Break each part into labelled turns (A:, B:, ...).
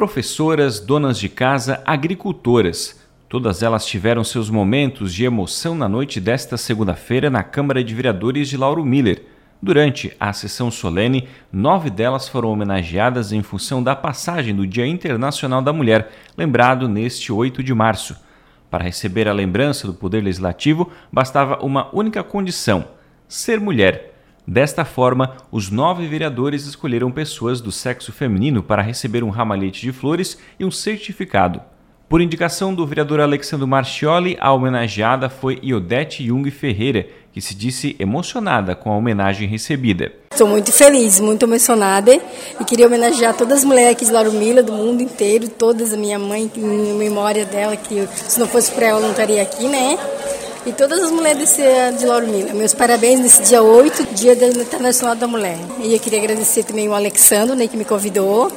A: professoras, donas de casa, agricultoras. Todas elas tiveram seus momentos de emoção na noite desta segunda-feira na Câmara de Vereadores de Lauro Miller. Durante a sessão solene, nove delas foram homenageadas em função da passagem do Dia Internacional da Mulher, lembrado neste 8 de março. Para receber a lembrança do Poder Legislativo, bastava uma única condição: ser mulher. Desta forma, os nove vereadores escolheram pessoas do sexo feminino para receber um ramalhete de flores e um certificado. Por indicação do vereador Alexandre Marchioli, a homenageada foi Iodete Jung Ferreira, que se disse emocionada com a homenagem recebida.
B: Estou muito feliz, muito emocionada e queria homenagear todas as mulheres aqui de Larumila, do mundo inteiro, todas, a minha mãe, em memória dela, que se não fosse por ela eu não estaria aqui, né? E todas as mulheres desse, de Lauro Miller. Meus parabéns nesse dia 8, Dia Internacional da Mulher. E eu queria agradecer também o Alexandre, né, que me convidou,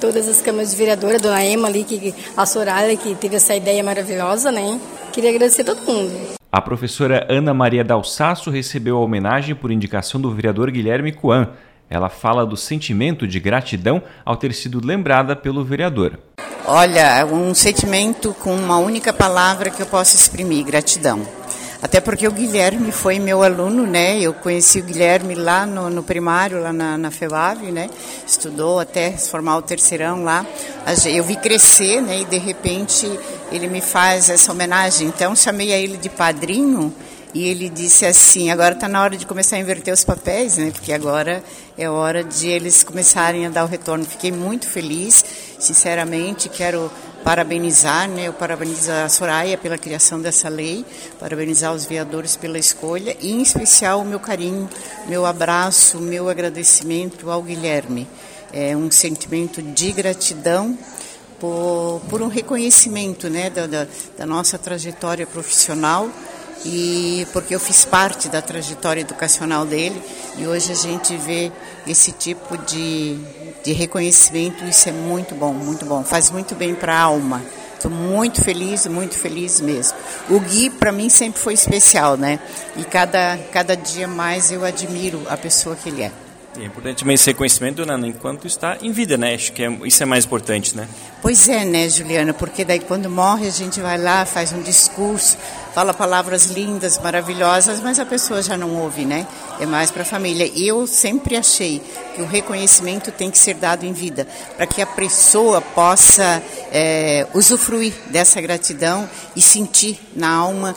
B: todas as câmaras de vereadora, a dona Emma ali, que, a Soraya, que teve essa ideia maravilhosa, né? Queria agradecer a todo mundo.
A: A professora Ana Maria Dalsaço recebeu a homenagem por indicação do vereador Guilherme Coan. Ela fala do sentimento de gratidão ao ter sido lembrada pelo vereador.
C: Olha, um sentimento com uma única palavra que eu posso exprimir: gratidão. Até porque o Guilherme foi meu aluno, né? Eu conheci o Guilherme lá no, no primário, lá na, na FEVAV, né? Estudou até formar o terceirão lá. Eu vi crescer, né? E de repente ele me faz essa homenagem. Então chamei a ele de padrinho e ele disse assim: agora está na hora de começar a inverter os papéis, né? Porque agora é hora de eles começarem a dar o retorno. Fiquei muito feliz, sinceramente. Quero parabenizar, né? Eu parabenizo a Soraya pela criação dessa lei, parabenizar os vereadores pela escolha e, em especial, o meu carinho, meu abraço, meu agradecimento ao Guilherme. É um sentimento de gratidão por, por um reconhecimento, né, da, da, da nossa trajetória profissional e porque eu fiz parte da trajetória educacional dele e hoje a gente vê esse tipo de, de reconhecimento, isso é muito bom, muito bom, faz muito bem para a alma. Estou muito feliz, muito feliz mesmo. O Gui, para mim, sempre foi especial, né? E cada, cada dia mais eu admiro a pessoa que ele é.
A: É importante também esse reconhecimento, Nana, enquanto está em vida, né? Acho que é, isso é mais importante, né?
C: Pois é, né, Juliana? Porque daí quando morre a gente vai lá, faz um discurso, fala palavras lindas, maravilhosas, mas a pessoa já não ouve, né? É mais para a família. E eu sempre achei que o reconhecimento tem que ser dado em vida, para que a pessoa possa é, usufruir dessa gratidão e sentir na alma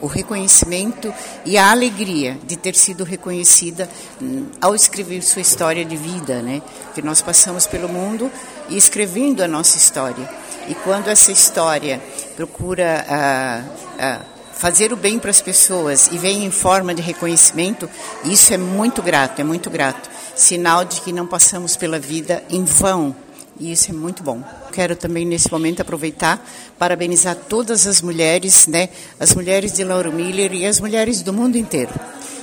C: o reconhecimento e a alegria de ter sido reconhecida hum, ao escrever sua história de vida, né? Que nós passamos pelo mundo e escrevendo a nossa história. E quando essa história procura ah, ah, fazer o bem para as pessoas e vem em forma de reconhecimento, isso é muito grato, é muito grato. Sinal de que não passamos pela vida em vão, e isso é muito bom. Quero também nesse momento aproveitar parabenizar todas as mulheres, né, as mulheres de Lauro Miller e as mulheres do mundo inteiro,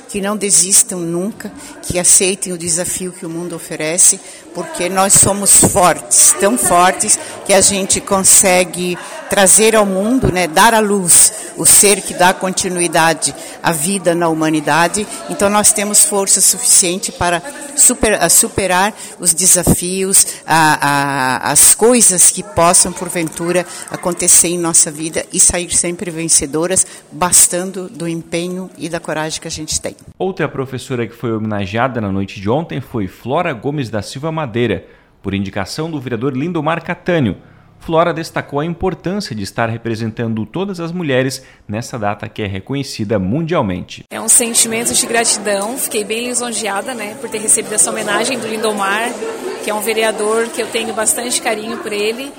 C: que não desistam nunca, que aceitem o desafio que o mundo oferece, porque nós somos fortes, tão fortes que a gente consegue trazer ao mundo, né, dar à luz o ser que dá continuidade à vida na humanidade. Então nós temos força suficiente para super, superar os desafios, a, a, as coisas que possam porventura acontecer em nossa vida e sair sempre vencedoras, bastando do empenho e da coragem que a gente tem.
A: Outra professora que foi homenageada na noite de ontem foi Flora Gomes da Silva Madeira, por indicação do vereador Lindomar Catânio. Flora destacou a importância de estar representando todas as mulheres nessa data que é reconhecida mundialmente.
D: É um sentimento de gratidão, fiquei bem lisonjeada né, por ter recebido essa homenagem do Lindomar, que é um vereador que eu tenho bastante carinho por ele.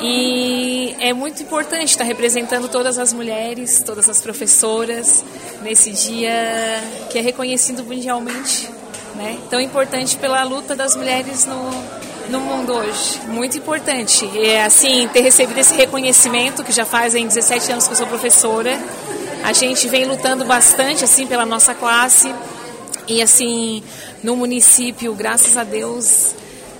D: E é muito importante estar representando todas as mulheres, todas as professoras, nesse dia que é reconhecido mundialmente. Né? Tão importante pela luta das mulheres no, no mundo hoje. Muito importante. E, assim, ter recebido esse reconhecimento, que já fazem 17 anos que eu sou professora. A gente vem lutando bastante, assim, pela nossa classe. E, assim, no município, graças a Deus,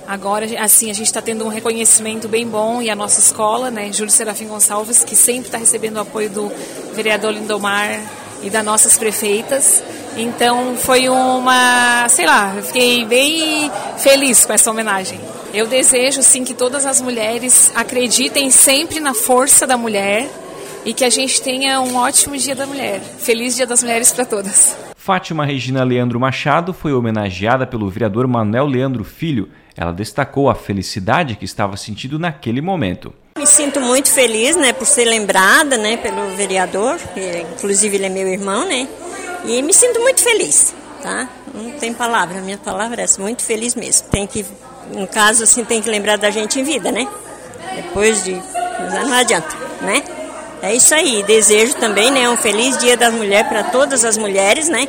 D: agora, assim, a gente está tendo um reconhecimento bem bom. E a nossa escola, né, Júlio Serafim Gonçalves, que sempre está recebendo o apoio do vereador Lindomar e das nossas prefeitas. Então foi uma, sei lá, eu fiquei bem feliz com essa homenagem. Eu desejo sim que todas as mulheres acreditem sempre na força da mulher e que a gente tenha um ótimo Dia da Mulher. Feliz Dia das Mulheres para todas.
A: Fátima Regina Leandro Machado foi homenageada pelo vereador Manuel Leandro Filho. Ela destacou a felicidade que estava sentindo naquele momento.
E: Me sinto muito feliz, né, por ser lembrada, né, pelo vereador, que inclusive ele é meu irmão, né, e me sinto muito feliz, tá? Não tem palavra, a minha palavra é essa, muito feliz mesmo. Tem que, no caso assim, tem que lembrar da gente em vida, né? Depois de, não adianta, né? É isso aí. Desejo também, né, um feliz Dia da Mulher para todas as mulheres, né?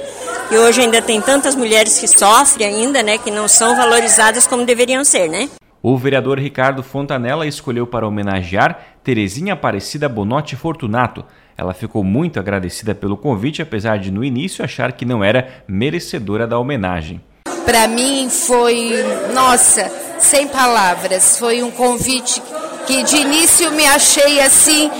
E: E hoje ainda tem tantas mulheres que sofrem ainda, né, que não são valorizadas como deveriam ser, né?
A: O vereador Ricardo Fontanella escolheu para homenagear Terezinha Aparecida Bonotti Fortunato. Ela ficou muito agradecida pelo convite, apesar de no início achar que não era merecedora da homenagem.
F: Para mim foi, nossa, sem palavras. Foi um convite que de início me achei assim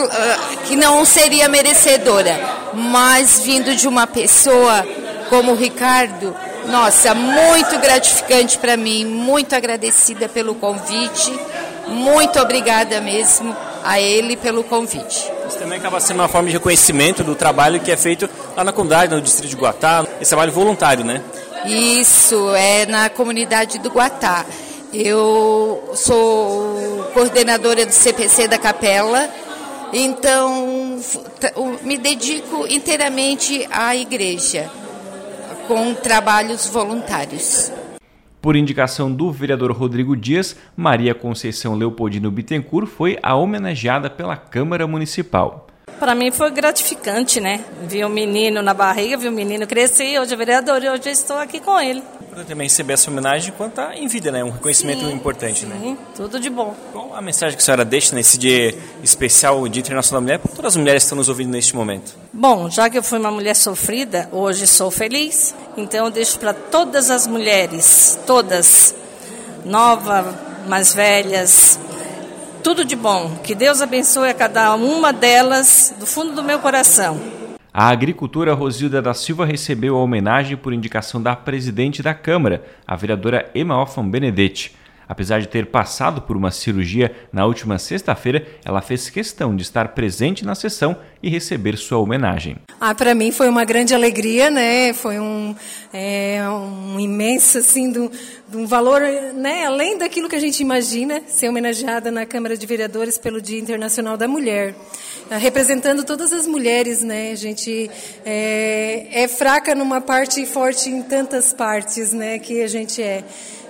F: ah, que não seria merecedora, mas vindo de uma pessoa como o Ricardo, nossa, muito gratificante para mim, muito agradecida pelo convite, muito obrigada mesmo a ele pelo convite.
G: Isso também acaba sendo uma forma de reconhecimento do trabalho que é feito lá na comunidade, no distrito de Guatá, esse trabalho voluntário, né?
F: Isso, é na comunidade do Guatá. Eu sou coordenadora do CPC da Capela, então, me dedico inteiramente à igreja, com trabalhos voluntários.
A: Por indicação do vereador Rodrigo Dias, Maria Conceição Leopoldino Bittencourt foi a homenageada pela Câmara Municipal.
H: Para mim foi gratificante, né? Ver o menino na barriga, ver o menino crescer, hoje é vereador e hoje estou aqui com ele
G: também receber essa homenagem enquanto está em vida, né? Um reconhecimento
H: sim,
G: importante, né?
H: sim, né? tudo de bom.
G: Qual a mensagem que a senhora deixa nesse dia especial, o Dia Internacional da Mulher, para todas as mulheres que estão nos ouvindo neste momento?
H: Bom, já que eu fui uma mulher sofrida, hoje sou feliz, então eu deixo para todas as mulheres, todas, nova, mais velhas, tudo de bom. Que Deus abençoe a cada uma delas do fundo do meu coração.
A: A agricultora Rosilda da Silva recebeu a homenagem por indicação da presidente da Câmara, a vereadora Emma Hoffman Benedetti. Apesar de ter passado por uma cirurgia na última sexta-feira, ela fez questão de estar presente na sessão e receber sua homenagem.
B: Ah, para mim foi uma grande alegria, né? Foi um, é, um imenso, assim, de um valor, né? Além daquilo que a gente imagina, ser homenageada na Câmara de Vereadores pelo Dia Internacional da Mulher. Ah, representando todas as mulheres, né? A gente é, é, fraca numa parte e forte em tantas partes, né? Que a gente é.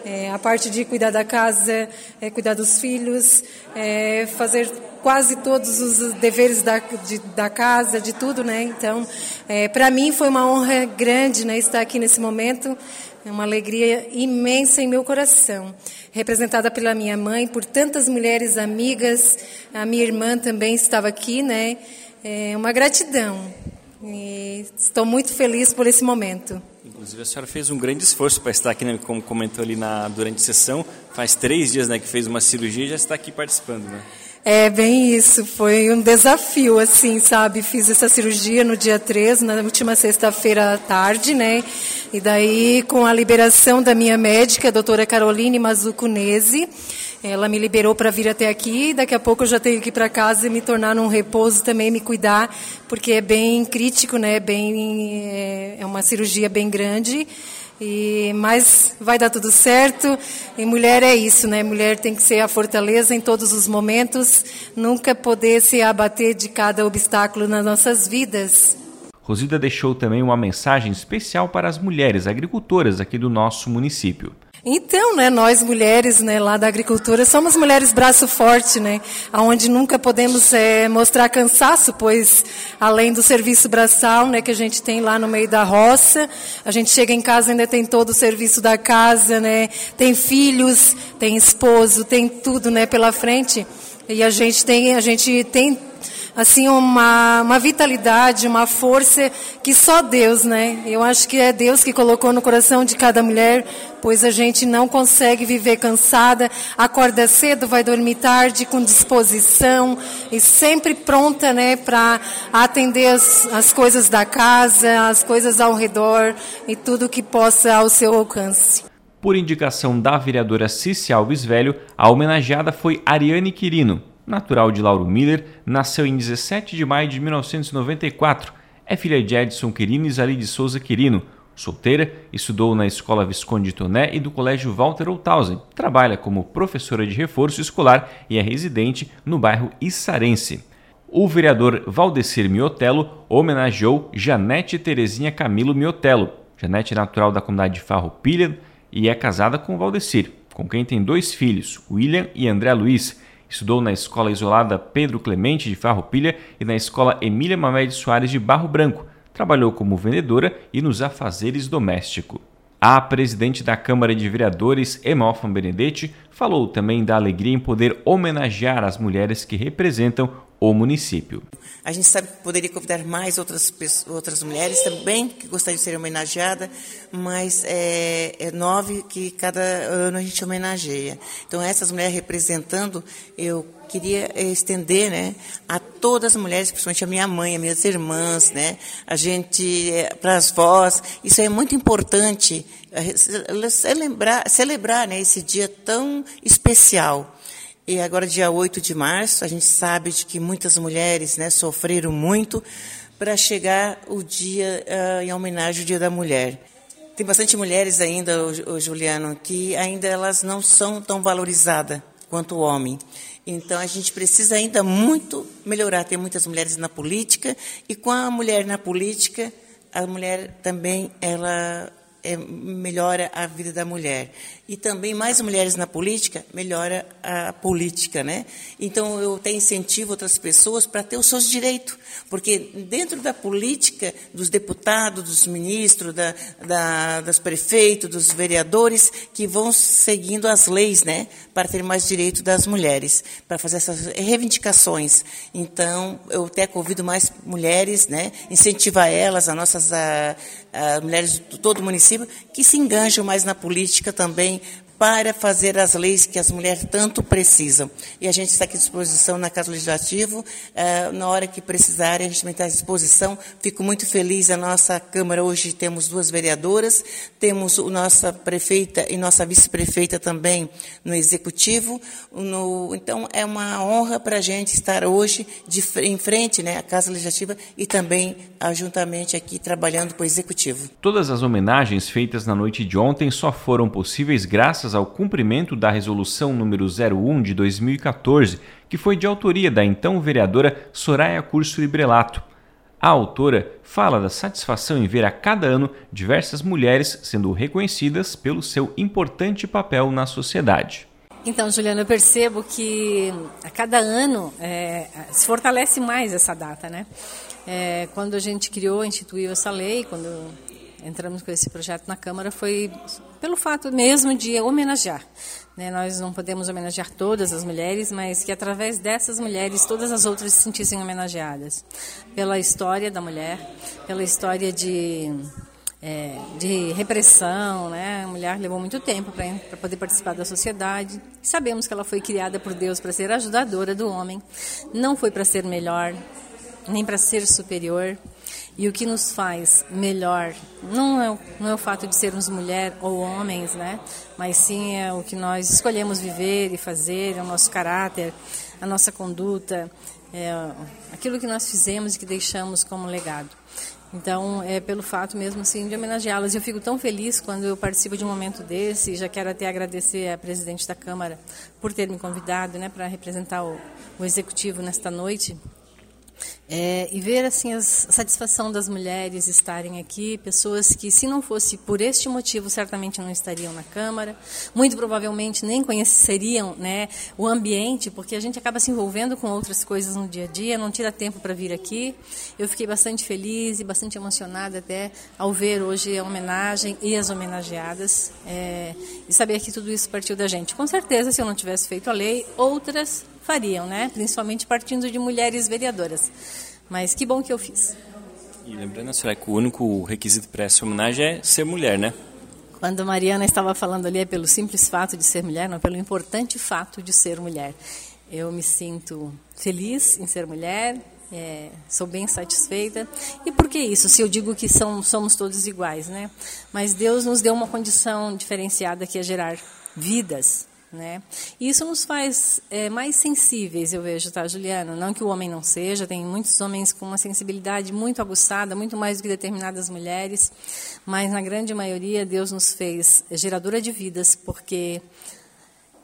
B: É a parte de cuidar da casa, é, cuidar dos filhos, é, fazer quase todos os deveres da, de, da casa, de tudo, né? Então, é, para mim foi uma honra grande, né? Estar aqui nesse momento, é uma alegria imensa em meu coração representada pela minha mãe, por tantas mulheres amigas, a minha irmã também estava aqui, né? É uma gratidão. E estou muito feliz por esse momento.
G: Inclusive a senhora fez um grande esforço para estar aqui, né? como comentou ali na, durante a sessão. Faz três dias né, que fez uma cirurgia e já está aqui participando, né?
B: É, bem isso. Foi um desafio, assim, sabe? Fiz essa cirurgia no dia 3, na última sexta-feira à tarde, né? E daí, com a liberação da minha médica, a doutora Caroline Mazucunese, ela me liberou para vir até aqui. Daqui a pouco eu já tenho que ir para casa e me tornar num repouso também, me cuidar, porque é bem crítico, né? Bem, é, é uma cirurgia bem grande. E, mas vai dar tudo certo. E mulher é isso, né? Mulher tem que ser a fortaleza em todos os momentos, nunca poder se abater de cada obstáculo nas nossas vidas.
A: Rosilda deixou também uma mensagem especial para as mulheres agricultoras aqui do nosso município.
B: Então, né, nós mulheres, né, lá da agricultura, somos mulheres braço forte, né, aonde nunca podemos é, mostrar cansaço, pois além do serviço braçal, né, que a gente tem lá no meio da roça, a gente chega em casa ainda tem todo o serviço da casa, né, tem filhos, tem esposo, tem tudo, né, pela frente, e a gente tem, a gente tem assim uma, uma vitalidade, uma força que só Deus, né? Eu acho que é Deus que colocou no coração de cada mulher, pois a gente não consegue viver cansada, acorda cedo, vai dormir tarde com disposição e sempre pronta, né, para atender as, as coisas da casa, as coisas ao redor e tudo que possa ao seu alcance.
A: Por indicação da vereadora Cici Alves Velho, a homenageada foi Ariane Quirino. Natural de Lauro Miller, nasceu em 17 de maio de 1994. É filha de Edson Quirino e Zali de Souza Quirino. Solteira, estudou na Escola Visconde Toné e do Colégio Walter Othausen. Trabalha como professora de reforço escolar e é residente no bairro Issarense. O vereador Valdecir Miotelo homenageou Janete Terezinha Camilo Miotelo. Janete é natural da comunidade de Farroupilha, e é casada com Valdecir, com quem tem dois filhos, William e André Luiz. Estudou na Escola Isolada Pedro Clemente de Farroupilha e na Escola Emília Mamed Soares de Barro Branco. Trabalhou como vendedora e nos afazeres domésticos. A presidente da Câmara de Vereadores, Emofan Benedetti, falou também da alegria em poder homenagear as mulheres que representam o município.
I: A gente sabe que poderia convidar mais outras, outras mulheres também que gostariam de ser homenageadas, mas é, é, nove que cada ano a gente homenageia. Então, essas mulheres representando, eu queria estender né, a todas as mulheres, principalmente a minha mãe, as minhas irmãs, né, a gente, é, para as vós, isso é muito importante, é, celebrar, celebrar né, esse dia tão especial. E agora, dia 8 de março, a gente sabe de que muitas mulheres né, sofreram muito para chegar o dia uh, em homenagem ao Dia da Mulher. Tem bastante mulheres ainda, o, o Juliano, que ainda elas não são tão valorizadas quanto o homem. Então a gente precisa ainda muito melhorar. Tem muitas mulheres na política e com a mulher na política, a mulher também ela é, melhora a vida da mulher. E também mais mulheres na política melhora a política, né? Então eu até incentivo outras pessoas para ter os seus direitos, porque dentro da política dos deputados, dos ministros, da, da, dos prefeitos, dos vereadores que vão seguindo as leis, né, para ter mais direito das mulheres, para fazer essas reivindicações. Então eu até convido mais mulheres, né, incentivar elas, as nossas a, a mulheres de todo o município, que se enganjam mais na política também para fazer as leis que as mulheres tanto precisam. E a gente está aqui à disposição na Casa Legislativa, eh, na hora que precisarem, a gente está à disposição. Fico muito feliz, a nossa Câmara hoje temos duas vereadoras, temos a nossa prefeita e nossa vice-prefeita também no Executivo. No, então, é uma honra para a gente estar hoje de, em frente né, à Casa Legislativa e também juntamente aqui trabalhando com o Executivo.
A: Todas as homenagens feitas na noite de ontem só foram possíveis graças graças ao cumprimento da Resolução número 01 de 2014, que foi de autoria da então vereadora Soraya Curso Librelato. A autora fala da satisfação em ver a cada ano diversas mulheres sendo reconhecidas pelo seu importante papel na sociedade.
H: Então, Juliana, eu percebo que a cada ano é, se fortalece mais essa data, né? É, quando a gente criou, instituiu essa lei, quando entramos com esse projeto na Câmara foi pelo fato mesmo de homenagear. Né? Nós não podemos homenagear todas as mulheres, mas que através dessas mulheres todas as outras se sentissem homenageadas. Pela história da mulher, pela história de, é, de repressão. Né? A mulher levou muito tempo para poder participar da sociedade. Sabemos que ela foi criada por Deus para ser ajudadora do homem, não foi para ser melhor, nem para ser superior. E o que nos faz melhor não é, não é o fato de sermos mulher ou homens, né? Mas sim é o que nós escolhemos viver e fazer, é o nosso caráter, a nossa conduta, é aquilo que nós fizemos e que deixamos como legado. Então, é pelo fato mesmo assim de homenageá-las. Eu fico tão feliz quando eu participo de um momento desse. E já quero até agradecer à presidente da Câmara por ter me convidado, né, para representar o, o executivo nesta noite. É, e ver assim a satisfação das mulheres estarem aqui, pessoas que se não fosse por este motivo certamente não estariam na Câmara, muito provavelmente nem conheceriam né, o ambiente, porque a gente acaba se envolvendo com outras coisas no dia a dia, não tira tempo para vir aqui. Eu fiquei bastante feliz e bastante emocionada até ao ver hoje a homenagem e as homenageadas é, e saber que tudo isso partiu da gente. Com certeza, se eu não tivesse feito a lei, outras fariam, né? Principalmente partindo de mulheres vereadoras. Mas que bom que eu fiz.
G: E lembrando, senhora, que o único requisito para essa homenagem é ser mulher, né?
H: Quando a Mariana estava falando ali é pelo simples fato de ser mulher, não pelo importante fato de ser mulher. Eu me sinto feliz em ser mulher, É, sou bem satisfeita. E por que isso? Se eu digo que são, somos todos iguais, né? Mas Deus nos deu uma condição diferenciada que é gerar vidas, né? E isso nos faz é, mais sensíveis, eu vejo, tá, Juliano? Não que o homem não seja, tem muitos homens com uma sensibilidade muito aguçada, muito mais do que determinadas mulheres, mas na grande maioria Deus nos fez geradora de vidas, porque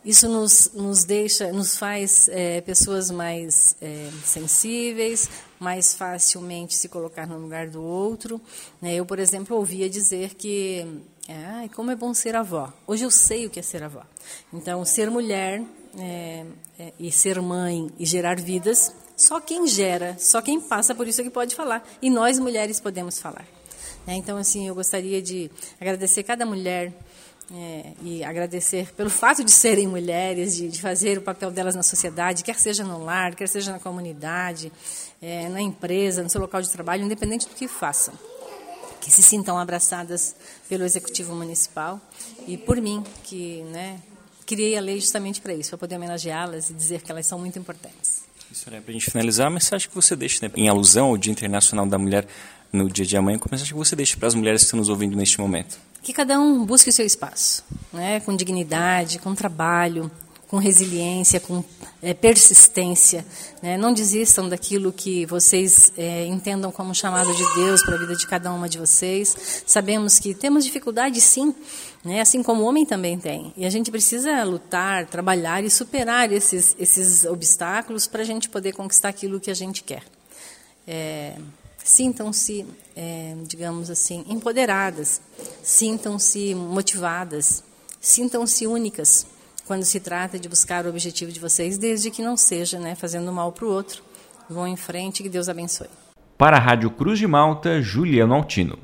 H: isso nos, nos deixa, nos faz é, pessoas mais é, sensíveis, mais facilmente se colocar no lugar do outro. Né? Eu, por exemplo, ouvia dizer que, ah, como é bom ser avó. Hoje eu sei o que é ser avó. Então, ser mulher é, é, e ser mãe e gerar vidas, só quem gera, só quem passa por isso é que pode falar. E nós mulheres podemos falar. Né? Então, assim, eu gostaria de agradecer cada mulher é, e agradecer pelo fato de serem mulheres, de, de, fazer o papel delas na sociedade, quer seja no lar, quer seja na comunidade, é, na empresa, no seu local de trabalho, independente do que façam. Que se sintam abraçadas pelo Executivo Municipal e por mim, que né, criei a lei justamente para isso, para poder homenageá-las e dizer que elas são muito importantes.
G: Isso é para a gente finalizar, a mensagem que você deixa, né, em alusão ao Dia Internacional da Mulher no dia de amanhã, a mensagem que você deixa para as mulheres que estão nos ouvindo neste momento?
H: Que cada um busque o seu espaço, né? com dignidade, com trabalho, com resiliência, com é, persistência. Né? Não desistam daquilo que vocês é, entendam como chamado de Deus para a vida de cada uma de vocês. Sabemos que temos dificuldade, sim, né? assim como o homem também tem. E a gente precisa lutar, trabalhar e superar esses, esses obstáculos para a gente poder conquistar aquilo que a gente quer. É, sintam-se, é, digamos assim, empoderadas, sintam-se motivadas, sintam-se únicas quando se trata de buscar o objetivo de vocês, desde que não seja né, fazendo mal para o outro. Vão em frente, que Deus abençoe.
A: Para a Rádio Cruz de Malta, Juliano Altino.